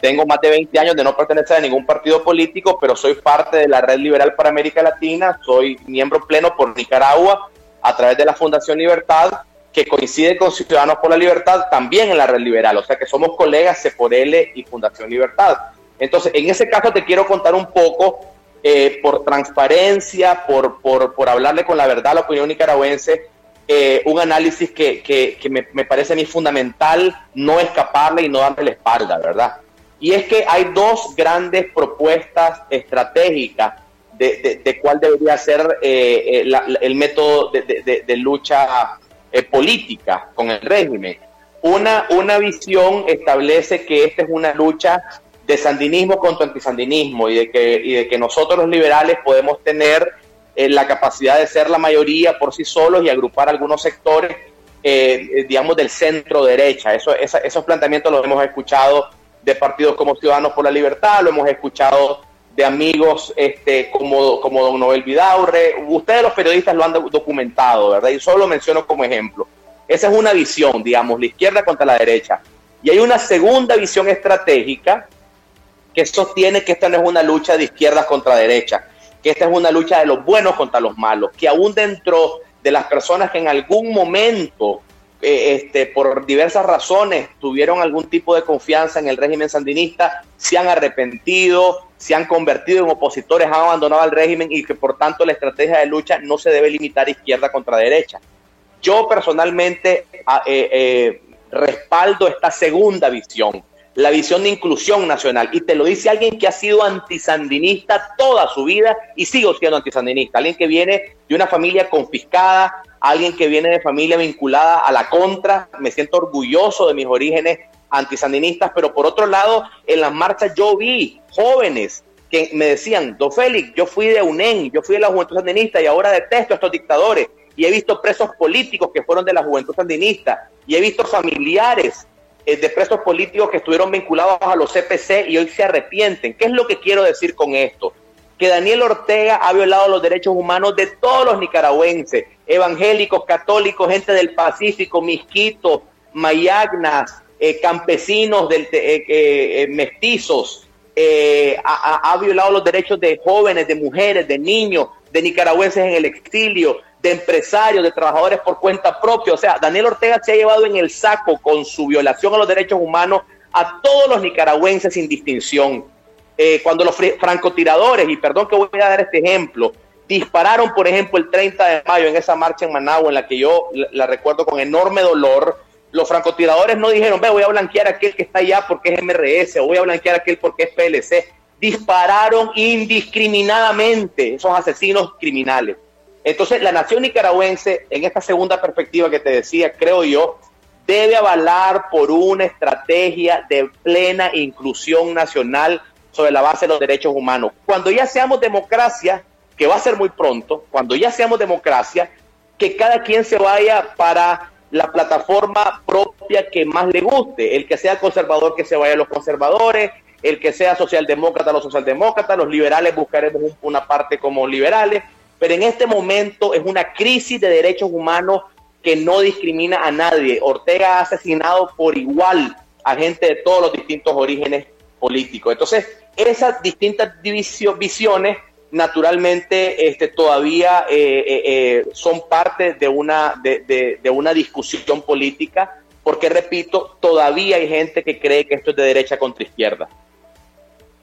Tengo más de 20 años de no pertenecer a ningún partido político, pero soy parte de la Red Liberal para América Latina. Soy miembro pleno por Nicaragua a través de la Fundación Libertad que coincide con Ciudadanos por la Libertad también en la red liberal, o sea que somos colegas L y Fundación Libertad. Entonces, en ese caso te quiero contar un poco, eh, por transparencia, por, por, por, hablarle con la verdad a la opinión nicaragüense, eh, un análisis que, que, que me, me, parece a mí fundamental no escaparle y no darle la espalda, ¿verdad? Y es que hay dos grandes propuestas estratégicas de, de, cuál debería ser eh, el método de, de lucha eh, política con el régimen. Una, una visión establece que esta es una lucha de sandinismo contra antisandinismo y de que, y de que nosotros los liberales podemos tener eh, la capacidad de ser la mayoría por sí solos y agrupar algunos sectores, eh, digamos, del centro derecha. Eso, esos planteamientos los hemos escuchado de partidos como Ciudadanos por la Libertad, lo hemos escuchado de amigos este, como, como don Noel Vidaurre. Ustedes los periodistas lo han documentado, ¿verdad? Y solo lo menciono como ejemplo. Esa es una visión, digamos, la izquierda contra la derecha. Y hay una segunda visión estratégica que sostiene que esta no es una lucha de izquierdas contra derecha, que esta es una lucha de los buenos contra los malos, que aún dentro de las personas que en algún momento, eh, este, por diversas razones, tuvieron algún tipo de confianza en el régimen sandinista, se han arrepentido, se han convertido en opositores, han abandonado al régimen y que por tanto la estrategia de lucha no se debe limitar izquierda contra derecha. Yo personalmente eh, eh, respaldo esta segunda visión la visión de inclusión nacional. Y te lo dice alguien que ha sido antisandinista toda su vida y sigo siendo antisandinista. Alguien que viene de una familia confiscada, alguien que viene de familia vinculada a la contra. Me siento orgulloso de mis orígenes antisandinistas, pero por otro lado, en las marchas yo vi jóvenes que me decían, Don Félix, yo fui de UNEN, yo fui de la Juventud Sandinista y ahora detesto a estos dictadores. Y he visto presos políticos que fueron de la Juventud Sandinista y he visto familiares de presos políticos que estuvieron vinculados a los CPC y hoy se arrepienten. ¿Qué es lo que quiero decir con esto? Que Daniel Ortega ha violado los derechos humanos de todos los nicaragüenses, evangélicos, católicos, gente del Pacífico, misquitos, mayagnas, eh, campesinos, del, eh, mestizos, ha, ha, violado los derechos de jóvenes, de mujeres, de niños, de nicaragüenses en el exilio, de empresarios, de trabajadores por cuenta propia. O sea, Daniel Ortega se ha llevado en el saco con su violación a los derechos humanos a todos los nicaragüenses sin distinción. Eh, cuando los francotiradores, y perdón que voy a dar este ejemplo, dispararon, por ejemplo, el 30 de mayo en esa marcha en Managua, en la que yo la, recuerdo con enorme dolor, los francotiradores no dijeron, ve, voy a blanquear a aquel que está allá porque es MRS, o voy a blanquear a aquel porque es PLC. Dispararon indiscriminadamente esos asesinos criminales. Entonces, la nación nicaragüense, en esta segunda perspectiva que te decía, creo yo, debe avalar por una estrategia de plena inclusión nacional sobre la base de los derechos humanos. Cuando ya seamos democracia, que va a ser muy pronto, cuando ya seamos democracia, que cada quien se vaya para la plataforma propia que más le guste. El que sea conservador, que se vaya a los conservadores, el que sea socialdemócrata, los socialdemócratas, los liberales buscaremos una parte como liberales, pero en este momento es una crisis de derechos humanos que no discrimina a nadie. Ortega ha asesinado por igual a gente de todos los distintos orígenes políticos. Entonces, esas distintas visiones naturalmente este, todavía eh, eh, eh, son parte de una, de, de una discusión política, porque repito, todavía hay gente que cree que esto es de derecha contra izquierda.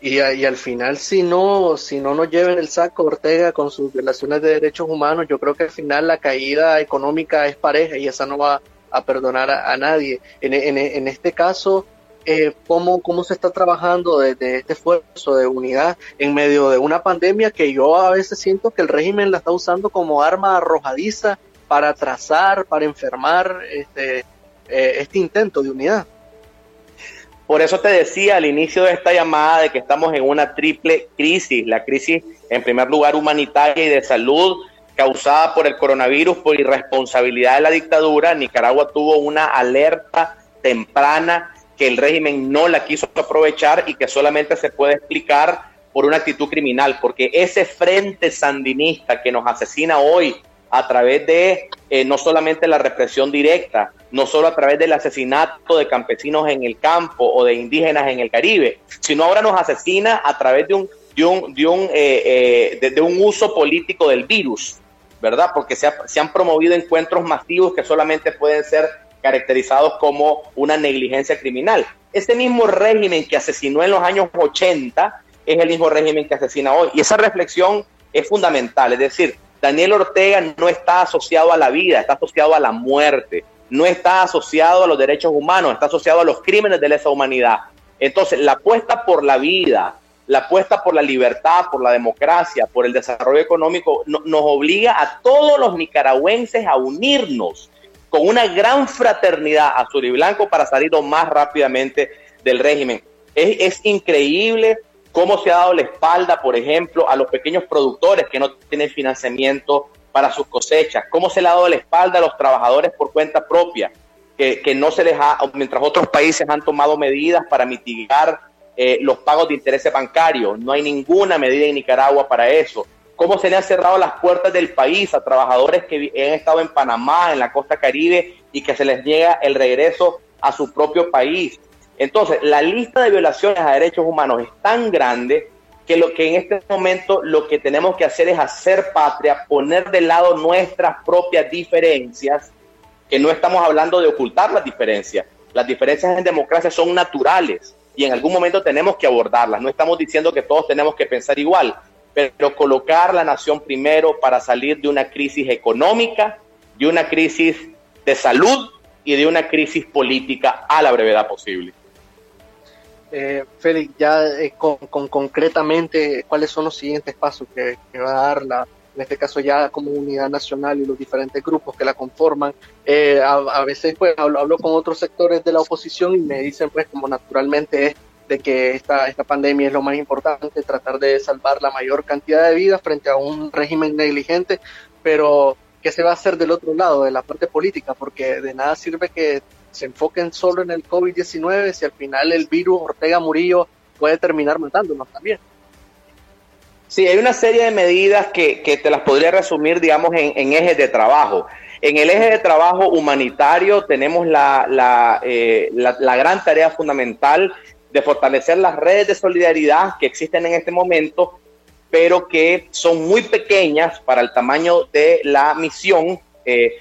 Y, al final, si no, si no nos lleven el saco Ortega con sus violaciones de derechos humanos, yo creo que al final la caída económica es pareja y esa no va a perdonar a, nadie. En, en, este caso, eh, ¿cómo, ¿cómo se está trabajando desde este esfuerzo de unidad en medio de una pandemia que yo a veces siento que el régimen la está usando como arma arrojadiza para trazar, para enfermar este, eh, este intento de unidad? Por eso te decía al inicio de esta llamada de que estamos en una triple crisis, la crisis en primer lugar humanitaria y de salud causada por el coronavirus, por irresponsabilidad de la dictadura. Nicaragua tuvo una alerta temprana que el régimen no la quiso aprovechar y que solamente se puede explicar por una actitud criminal, porque ese frente sandinista que nos asesina hoy a través de eh, no solamente la represión directa, no solo a través del asesinato de campesinos en el campo o de indígenas en el Caribe, sino ahora nos asesina a través de un, de un, de un, eh, eh, de, un uso político del virus, ¿verdad? Porque se, se han promovido encuentros masivos que solamente pueden ser caracterizados como una negligencia criminal. Este mismo régimen que asesinó en los años 80 es el mismo régimen que asesina hoy. Y esa reflexión es fundamental, es decir, Daniel Ortega no está asociado a la vida, está asociado a la muerte, no está asociado a los derechos humanos, está asociado a los crímenes de lesa humanidad. Entonces, la apuesta por la vida, la apuesta por la libertad, por la democracia, por el desarrollo económico, nos obliga a todos los nicaragüenses a unirnos con una gran fraternidad azul y blanco para salir más rápidamente del régimen. Es, es increíble cómo se ha dado la espalda, por ejemplo, a los pequeños productores que no tienen financiamiento para sus cosechas, cómo se le ha dado la espalda a los trabajadores por cuenta propia, que, no se les ha, mientras otros países han tomado medidas para mitigar eh, los pagos de intereses bancarios, no hay ninguna medida en Nicaragua para eso. Cómo se le han cerrado las puertas del país a trabajadores que han estado en Panamá, en la costa caribe, y que se les niega el regreso a su propio país. Entonces, la lista de violaciones a derechos humanos es tan grande que lo que en este momento lo que tenemos que hacer es hacer patria, poner de lado nuestras propias diferencias, que no estamos hablando de ocultar las diferencias. Las diferencias en democracia son naturales y en algún momento tenemos que abordarlas. No estamos diciendo que todos tenemos que pensar igual, pero colocar la nación primero para salir de una crisis económica, de una crisis de salud y de una crisis política a la brevedad posible. Eh, Félix, ya eh, con, concretamente, ¿cuáles son los siguientes pasos que, va a dar la, en este caso ya como unidad nacional y los diferentes grupos que la conforman? Eh, a, veces pues hablo, con otros sectores de la oposición y me dicen pues como naturalmente es de que esta, esta pandemia es lo más importante, tratar de salvar la mayor cantidad de vidas frente a un régimen negligente, pero ¿qué se va a hacer del otro lado, de la parte política? Porque de nada sirve que se enfoquen solo en el COVID-19 si al final el virus Ortega Murillo puede terminar matándonos también. Sí, hay una serie de medidas que, te las podría resumir, digamos, en, ejes de trabajo. En el eje de trabajo humanitario tenemos la, eh, la, la, gran tarea fundamental de fortalecer las redes de solidaridad que existen en este momento, pero que son muy pequeñas para el tamaño de la misión. Eh,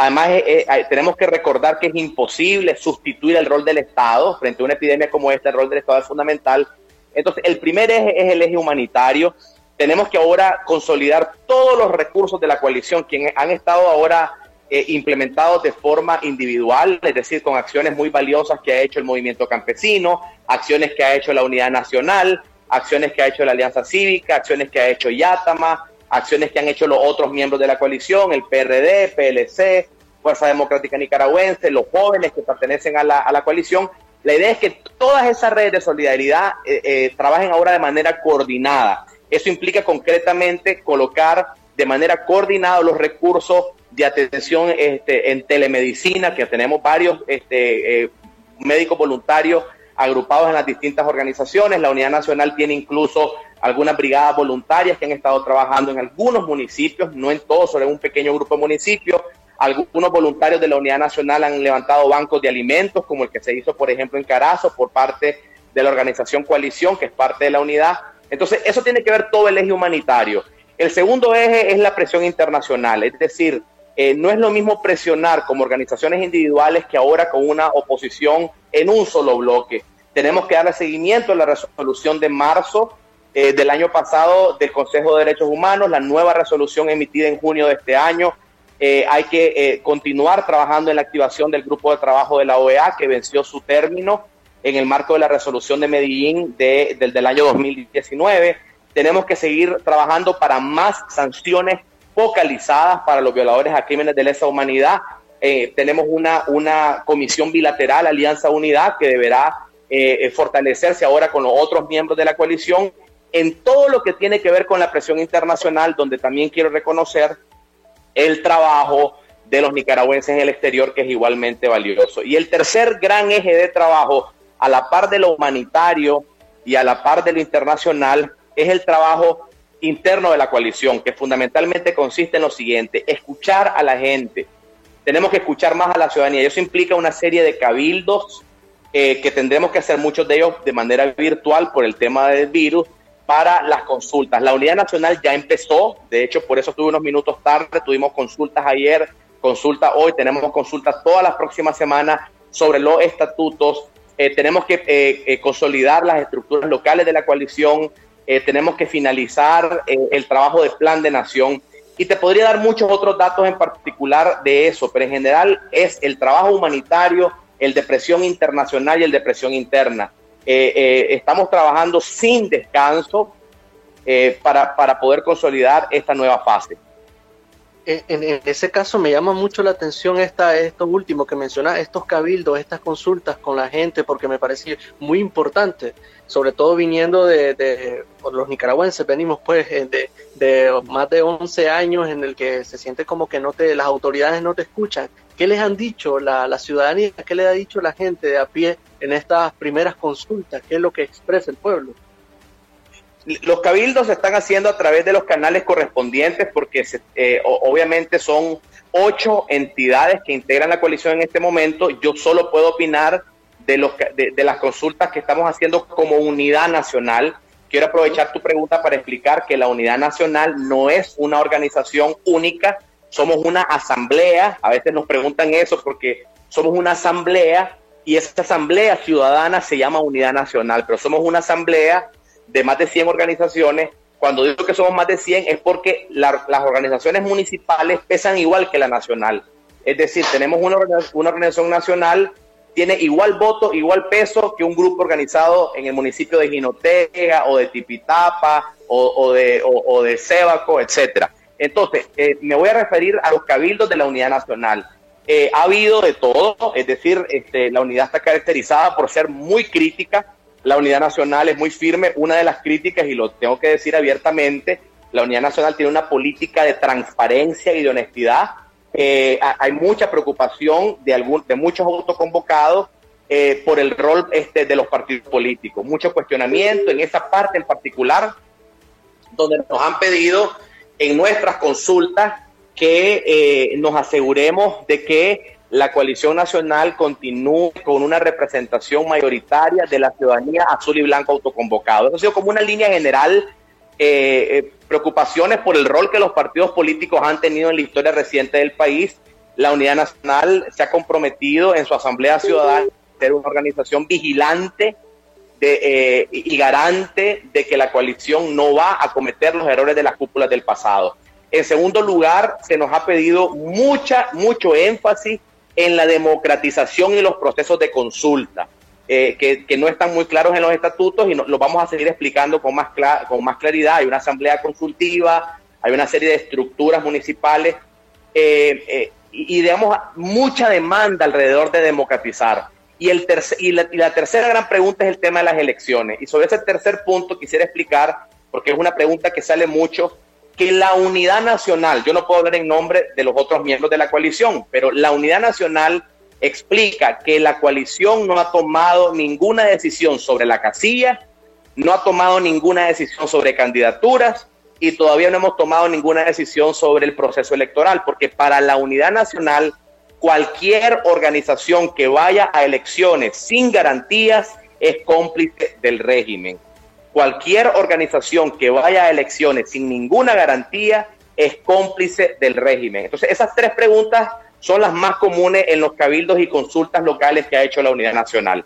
Además, eh, eh, tenemos que recordar que es imposible sustituir el rol del Estado frente a una epidemia como esta. El rol del Estado es fundamental. Entonces, el primer eje es el eje humanitario. Tenemos que ahora consolidar todos los recursos de la coalición, quienes han estado ahora eh, implementados de forma individual, es decir, con acciones muy valiosas que ha hecho el movimiento campesino, acciones que ha hecho la Unidad Nacional, acciones que ha hecho la Alianza Cívica, acciones que ha hecho Yatama, acciones que han hecho los otros miembros de la coalición, el PRD, PLC, Fuerza Democrática Nicaragüense, los jóvenes que pertenecen a la, coalición. La idea es que todas esas redes de solidaridad eh, eh, trabajen ahora de manera coordinada. Eso implica concretamente colocar de manera coordinada los recursos de atención este, en telemedicina, que tenemos varios este, eh, médicos voluntarios agrupados en las distintas organizaciones. La Unidad Nacional tiene incluso algunas brigadas voluntarias que han estado trabajando en algunos municipios, no en todos, solo en un pequeño grupo de municipios. Algunos voluntarios de la Unidad Nacional han levantado bancos de alimentos, como el que se hizo, por ejemplo, en Carazo, por parte de la organización Coalición, que es parte de la unidad. Entonces, eso tiene que ver todo el eje humanitario. El segundo eje es la presión internacional, es decir, eh, no es lo mismo presionar como organizaciones individuales que ahora con una oposición en un solo bloque. Tenemos que darle seguimiento a la resolución de marzo eh, del año pasado del Consejo de Derechos Humanos, la nueva resolución emitida en junio de este año. Eh, hay que continuar trabajando en la activación del grupo de trabajo de la OEA que venció su término en el marco de la resolución de Medellín de, del, del año 2019. Tenemos que seguir trabajando para más sanciones focalizadas para los violadores a crímenes de lesa humanidad. tenemos una, una comisión bilateral, Alianza Unidad, que deberá fortalecerse ahora con los otros miembros de la coalición en todo lo que tiene que ver con la presión internacional, donde también quiero reconocer el trabajo de los nicaragüenses en el exterior, que es igualmente valioso. Y el tercer gran eje de trabajo, a la par de lo humanitario y a la par de lo internacional, es el trabajo interno de la coalición, que fundamentalmente consiste en lo siguiente, escuchar a la gente. Tenemos que escuchar más a la ciudadanía. Eso implica una serie de cabildos eh, que tendremos que hacer muchos de ellos de manera virtual por el tema del virus, para las consultas. La Unidad Nacional ya empezó, de hecho por eso tuve unos minutos tarde, tuvimos consultas ayer, consulta hoy, tenemos consultas todas las próximas semanas sobre los estatutos, eh, tenemos que eh, eh, consolidar las estructuras locales de la coalición, tenemos que finalizar el trabajo de plan de nación y te podría dar muchos otros datos en particular de eso, pero en general es el trabajo humanitario, el de presión internacional y el de presión interna. Eh, eh, estamos trabajando sin descanso eh, para, para, poder consolidar esta nueva fase. En, ese caso me llama mucho la atención esta, esto último que menciona, estos cabildos, estas consultas con la gente, porque me parece muy importante, sobre todo viniendo de, los nicaragüenses, venimos pues de, de, más de 11 años en el que se siente como que no te, las autoridades no te escuchan. ¿Qué les han dicho la, la ciudadanía? ¿Qué le ha dicho la gente de a pie en estas primeras consultas? ¿Qué es lo que expresa el pueblo? Los cabildos se están haciendo a través de los canales correspondientes porque eh, obviamente son ocho entidades que integran la coalición en este momento. Yo solo puedo opinar de, los, de, las consultas que estamos haciendo como unidad nacional. Quiero aprovechar tu pregunta para explicar que la unidad nacional no es una organización única, somos una asamblea. A veces nos preguntan eso porque somos una asamblea y esa asamblea ciudadana se llama unidad nacional, pero somos una asamblea de más de 100 organizaciones. Cuando digo que somos más de 100 es porque las organizaciones municipales pesan igual que la nacional. Es decir, tenemos una, una organización nacional, tiene igual voto, igual peso que un grupo organizado en el municipio de Jinotega o de Tipitapa o, de, o, de Sébaco, etcétera. Entonces, eh, me voy a referir a los cabildos de la unidad nacional. Eh, ha habido de todo, es decir, este, la unidad está caracterizada por ser muy crítica, la unidad nacional es muy firme. Una de las críticas, y lo tengo que decir abiertamente, la unidad nacional tiene una política de transparencia y de honestidad. Eh, hay mucha preocupación de, algún, de muchos autoconvocados eh, por el rol este, de los partidos políticos. Mucho cuestionamiento en esa parte en particular, donde nos han pedido en nuestras consultas que eh, nos aseguremos de que la coalición nacional continúe con una representación mayoritaria de la ciudadanía azul y blanco autoconvocado. Eso ha sido como una línea general, eh, eh, preocupaciones por el rol que los partidos políticos han tenido en la historia reciente del país. La Unidad Nacional se ha comprometido en su Asamblea Ciudadana a ser una organización vigilante eh, y garante de que la coalición no va a cometer los errores de las cúpulas del pasado. En segundo lugar, se nos ha pedido mucha, mucho énfasis en la democratización y los procesos de consulta, eh, que, no están muy claros en los estatutos y lo vamos a seguir explicando con más, con más claridad. Hay una asamblea consultiva, hay una serie de estructuras municipales eh, eh, y, digamos, mucha demanda alrededor de democratizar. Y, el y la tercera gran pregunta es el tema de las elecciones. Y sobre ese tercer punto quisiera explicar, porque es una pregunta que sale mucho, que la unidad nacional, yo no puedo hablar en nombre de los otros miembros de la coalición, pero la unidad nacional explica que la coalición no ha tomado ninguna decisión sobre la casilla, no ha tomado ninguna decisión sobre candidaturas y todavía no hemos tomado ninguna decisión sobre el proceso electoral, porque para la unidad nacional, cualquier organización que vaya a elecciones sin garantías es cómplice del régimen. Cualquier organización que vaya a elecciones sin ninguna garantía es cómplice del régimen. Entonces, esas tres preguntas son las más comunes en los cabildos y consultas locales que ha hecho la Unidad Nacional.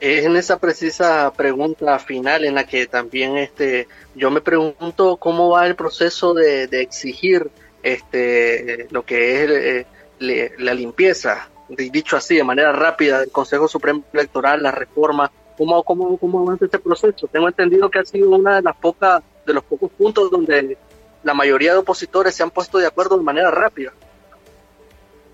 Es en esa precisa pregunta final en la que también este, yo me pregunto cómo va el proceso de, exigir este, lo que es eh, la limpieza, dicho así, de manera rápida, del Consejo Supremo Electoral, la reforma cómo, cómo, cómo avanza este proceso. Tengo entendido que ha sido una de las pocas, de los pocos puntos donde la mayoría de opositores se han puesto de acuerdo de manera rápida.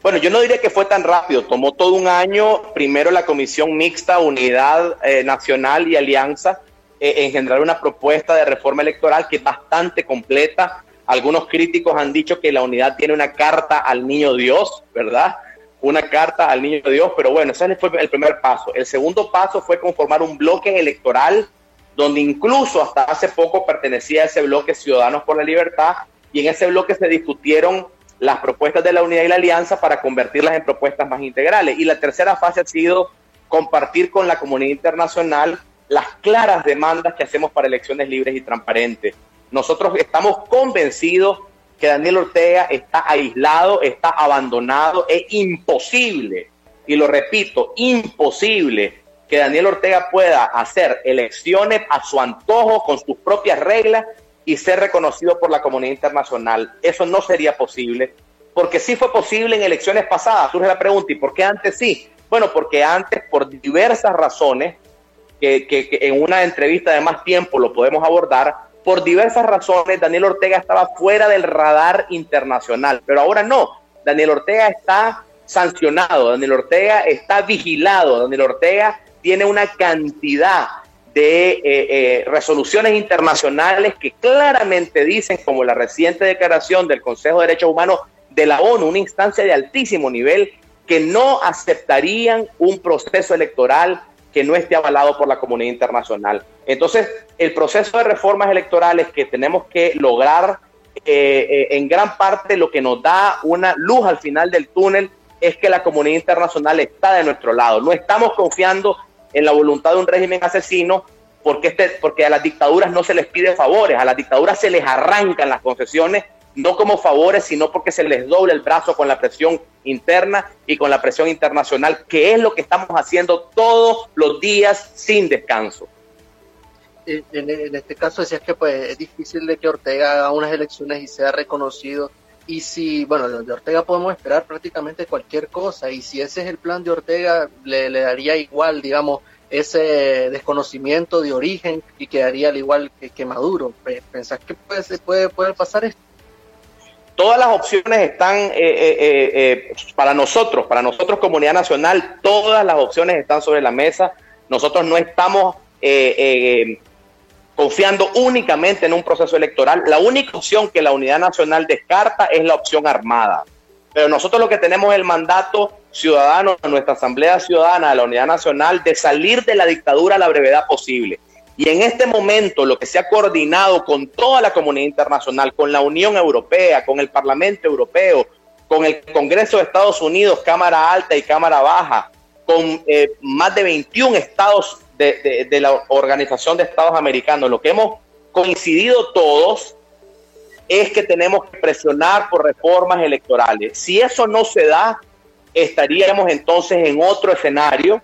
Bueno, yo no diría que fue tan rápido, tomó todo un año, primero la Comisión Mixta, Unidad eh, Nacional y Alianza, eh, engendrar una propuesta de reforma electoral que es bastante completa. Algunos críticos han dicho que la unidad tiene una carta al niño Dios, ¿verdad? Una carta al niño de Dios, pero bueno, ese fue el primer paso. El segundo paso fue conformar un bloque electoral donde incluso hasta hace poco pertenecía a ese bloque Ciudadanos por la Libertad y en ese bloque se discutieron las propuestas de la unidad y la alianza para convertirlas en propuestas más integrales. Y la tercera fase ha sido compartir con la comunidad internacional las claras demandas que hacemos para elecciones libres y transparentes. Nosotros estamos convencidos que Daniel Ortega está aislado, está abandonado. Es imposible, y lo repito, imposible que Daniel Ortega pueda hacer elecciones a su antojo con sus propias reglas y ser reconocido por la comunidad internacional. Eso no sería posible, porque sí fue posible en elecciones pasadas. Surge la pregunta, ¿y por qué antes sí? Bueno, porque antes, por diversas razones, que, que en una entrevista de más tiempo lo podemos abordar, por diversas razones, Daniel Ortega estaba fuera del radar internacional, pero ahora no. Daniel Ortega está sancionado, Daniel Ortega está vigilado, Daniel Ortega tiene una cantidad de eh, eh, resoluciones internacionales que claramente dicen, como la reciente declaración del Consejo de Derechos Humanos de la ONU, una instancia de altísimo nivel, que no aceptarían un proceso electoral que no esté avalado por la comunidad internacional. Entonces, el proceso de reformas electorales que tenemos que lograr, eh, en gran parte lo que nos da una luz al final del túnel es que la comunidad internacional está de nuestro lado. No estamos confiando en la voluntad de un régimen asesino, porque, este, porque a las dictaduras no se les pide favores, a las dictaduras se les arrancan las concesiones, no como favores, sino porque se les doble el brazo con la presión interna y con la presión internacional, que es lo que estamos haciendo todos los días sin descanso. En, este caso decías que pues, es difícil de que Ortega haga unas elecciones y sea reconocido y si, bueno, de Ortega podemos esperar prácticamente cualquier cosa, y si ese es el plan de Ortega, le, daría igual, digamos, ese desconocimiento de origen y quedaría al igual que, Maduro. ¿Pensás que puede, puede, puede pasar esto? Todas las opciones están eh, eh, eh, para nosotros, para nosotros comunidad nacional, todas las opciones están sobre la mesa. Nosotros no estamos confiando únicamente en un proceso electoral. La única opción que la Unidad Nacional descarta es la opción armada. Pero nosotros lo que tenemos es el mandato ciudadano, nuestra Asamblea Ciudadana de la Unidad Nacional, de salir de la dictadura a la brevedad posible. Y en este momento lo que se ha coordinado con toda la comunidad internacional, con la Unión Europea, con el Parlamento Europeo, con el Congreso de Estados Unidos, Cámara Alta y Cámara Baja, con eh, más de 21 estados de, la Organización de Estados Americanos, lo que hemos coincidido todos es que tenemos que presionar por reformas electorales. Si eso no se da, estaríamos entonces en otro escenario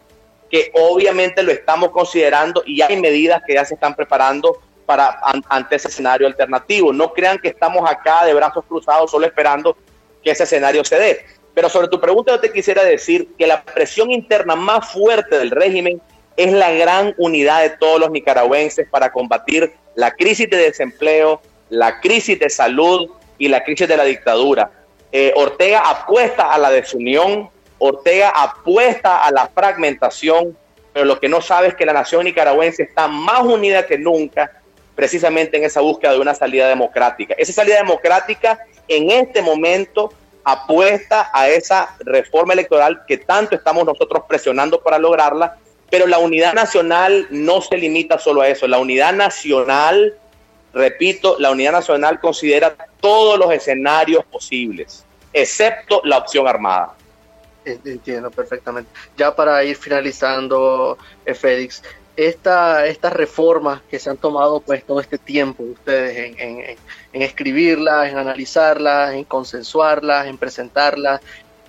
que obviamente lo estamos considerando y hay medidas que ya se están preparando para ante ese escenario alternativo. No crean que estamos acá de brazos cruzados solo esperando que ese escenario se dé. Pero sobre tu pregunta yo te quisiera decir que la presión interna más fuerte del régimen es la gran unidad de todos los nicaragüenses para combatir la crisis de desempleo, la crisis de salud y la crisis de la dictadura. Eh, Ortega apuesta a la desunión, Ortega apuesta a la fragmentación, pero lo que no sabe es que la nación nicaragüense está más unida que nunca precisamente en esa búsqueda de una salida democrática. Esa salida democrática en este momento apuesta a esa reforma electoral que tanto estamos nosotros presionando para lograrla pero la unidad nacional no se limita solo a eso. La unidad nacional, repito, la unidad nacional considera todos los escenarios posibles, excepto la opción armada. Entiendo perfectamente. Ya para ir finalizando, eh, Félix, esta, estas reformas que se han tomado pues todo este tiempo ustedes en, en escribirlas, en analizarlas, en consensuarlas, en presentarlas,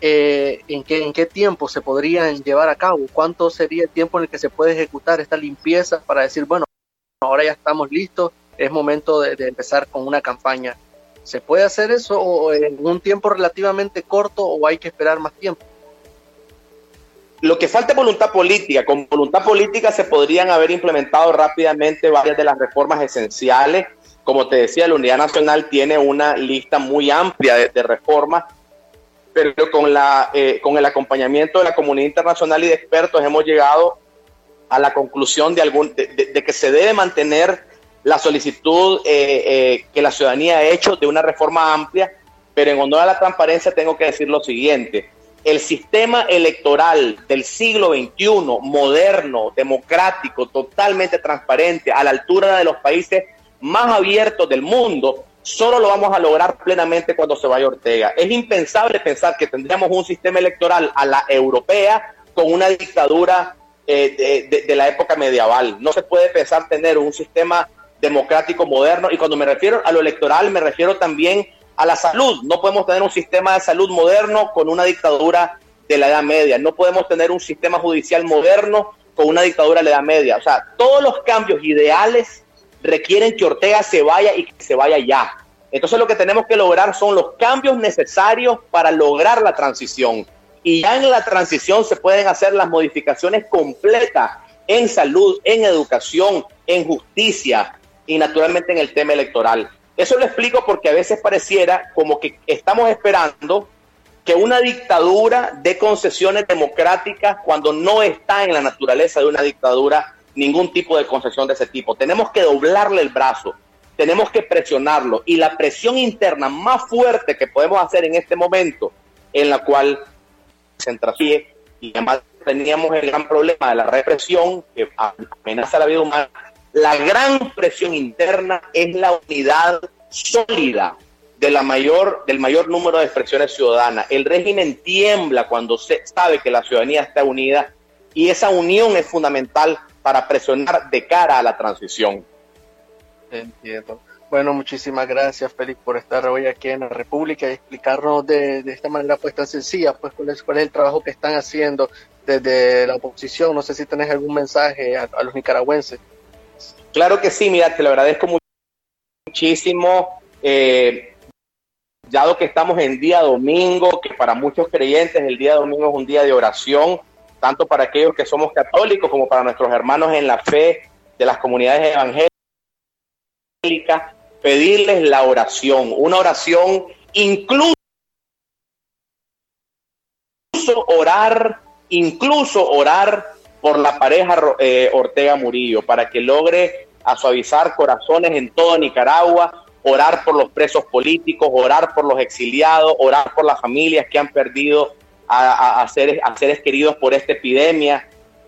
eh, ¿en, qué, en qué tiempo se podrían llevar a cabo, cuánto sería el tiempo en el que se puede ejecutar esta limpieza para decir, bueno, ahora ya estamos listos, es momento de, empezar con una campaña. ¿Se puede hacer eso en un tiempo relativamente corto o hay que esperar más tiempo? Lo que falta es voluntad política. Con voluntad política se podrían haber implementado rápidamente varias de las reformas esenciales. Como te decía, la Unidad Nacional tiene una lista muy amplia de reformas pero eh, con el acompañamiento de la comunidad internacional y de expertos hemos llegado a la conclusión de, que se debe mantener la solicitud eh, eh, que la ciudadanía ha hecho de una reforma amplia, pero en honor a la transparencia tengo que decir lo siguiente. El sistema electoral del siglo XXI, moderno, democrático, totalmente transparente, a la altura de los países más abiertos del mundo, solo lo vamos a lograr plenamente cuando se vaya Ortega. Es impensable pensar que tendríamos un sistema electoral a la europea con una dictadura eh, de, la época medieval. No se puede pensar tener un sistema democrático moderno y cuando me refiero a lo electoral me refiero también a la salud. No podemos tener un sistema de salud moderno con una dictadura de la Edad Media. No podemos tener un sistema judicial moderno con una dictadura de la Edad Media. O sea, todos los cambios ideales requieren que Ortega se vaya y que se vaya ya. Entonces lo que tenemos que lograr son los cambios necesarios para lograr la transición. Y ya en la transición se pueden hacer las modificaciones completas en salud, en educación, en justicia, y naturalmente en el tema electoral. Eso lo explico porque a veces pareciera como que estamos esperando que una dictadura dé concesiones democráticas cuando no está en la naturaleza de una dictadura ningún tipo de concesión de ese tipo. Tenemos que doblarle el brazo, tenemos que presionarlo y la presión interna más fuerte que podemos hacer en este momento, en la cual se y además teníamos el gran problema de la represión que amenaza la vida humana, la gran presión interna es la unidad sólida de la mayor, del mayor número de expresiones ciudadanas. El régimen tiembla cuando se sabe que la ciudadanía está unida y esa unión es fundamental para presionar de cara a la transición. Entiendo. Bueno, muchísimas gracias, Félix, por estar hoy aquí en la República y explicarnos de, esta manera pues tan sencilla, pues cuál es, cuál es el trabajo que están haciendo desde la oposición. No sé si tenés algún mensaje a, los nicaragüenses. Claro que sí, mira, te lo agradezco muchísimo. Eh, dado que estamos en día domingo, que para muchos creyentes el día domingo es un día de oración, tanto para aquellos que somos católicos como para nuestros hermanos en la fe de las comunidades evangélicas, pedirles la oración, una oración incluso orar, incluso orar por la pareja eh, Ortega Murillo, para que logre suavizar corazones en todo Nicaragua, orar por los presos políticos, orar por los exiliados, orar por las familias que han perdido a, seres, queridos por esta epidemia,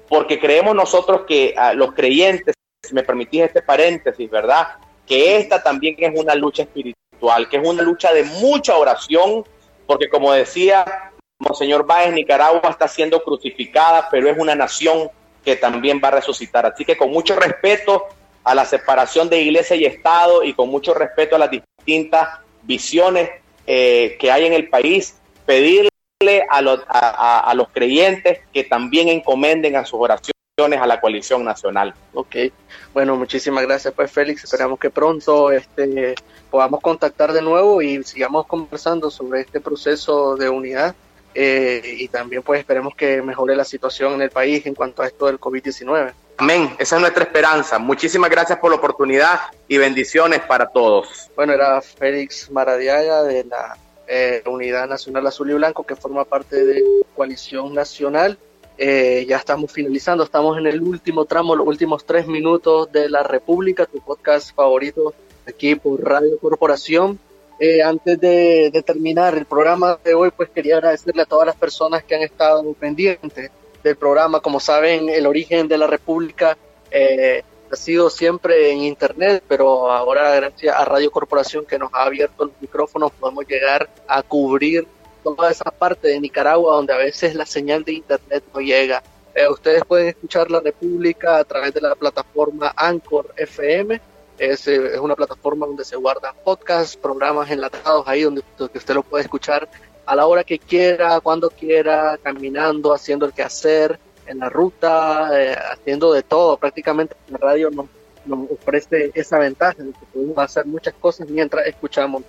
porque creemos nosotros que los creyentes, si me permitís este paréntesis, ¿verdad? Que esta también es una lucha espiritual, que es una lucha de mucha oración, porque como decía Monseñor Báez, Nicaragua está siendo crucificada, pero es una nación que también va a resucitar. Así que con mucho respeto a la separación de iglesia y Estado y con mucho respeto a las distintas visiones eh, que hay en el país, pedirle a los, a, los creyentes que también encomenden a sus oraciones a la coalición nacional. Ok, bueno, muchísimas gracias pues Félix, esperamos que pronto este, podamos contactar de nuevo y sigamos conversando sobre este proceso de unidad eh, y también pues esperemos que mejore la situación en el país en cuanto a esto del COVID-19. Amén, esa es nuestra esperanza. Muchísimas gracias por la oportunidad y bendiciones para todos. Bueno, era Félix Maradiaga de la eh, Unidad Nacional Azul y Blanco que forma parte de Coalición Nacional. Eh, ya estamos finalizando, estamos en el último tramo, los últimos tres minutos de La República, tu podcast favorito aquí por Radio Corporación. Eh, antes de, terminar el programa de hoy, pues quería agradecerle a todas las personas que han estado pendientes del programa. Como saben, el origen de la República eh, ha sido siempre en Internet, pero ahora gracias a Radio Corporación que nos ha abierto los micrófonos podemos llegar a cubrir toda esa parte de Nicaragua donde a veces la señal de Internet no llega. Eh, ustedes pueden escuchar la República a través de la plataforma Anchor FM es, es, una plataforma donde se guardan podcasts, programas enlatados ahí donde, usted lo puede escuchar a la hora que quiera, cuando quiera, caminando, haciendo el quehacer, en la ruta, eh, haciendo de todo. Prácticamente la radio nos, nos, ofrece esa ventaja de que podemos hacer muchas cosas mientras escuchamos.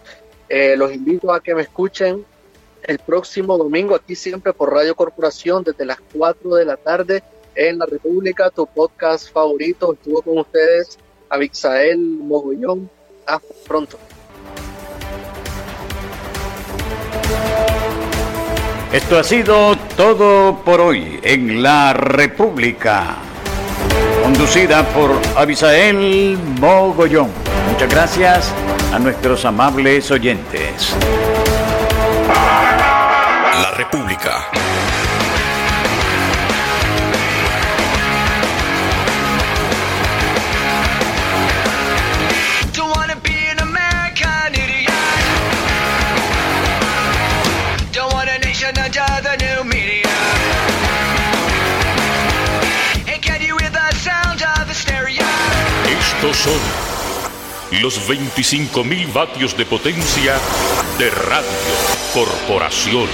Eh, los invito a que me escuchen el próximo domingo aquí siempre por Radio Corporación desde las 4 de la tarde en la República, tu podcast favorito. Estuvo con ustedes Abixael Mogollón. Hasta pronto. Esto ha sido todo por hoy en la República, conducida por Abisael Mogollón. Muchas gracias a nuestros amables oyentes. La República. Estos son los 25.000 vatios de potencia de Radio Corporación.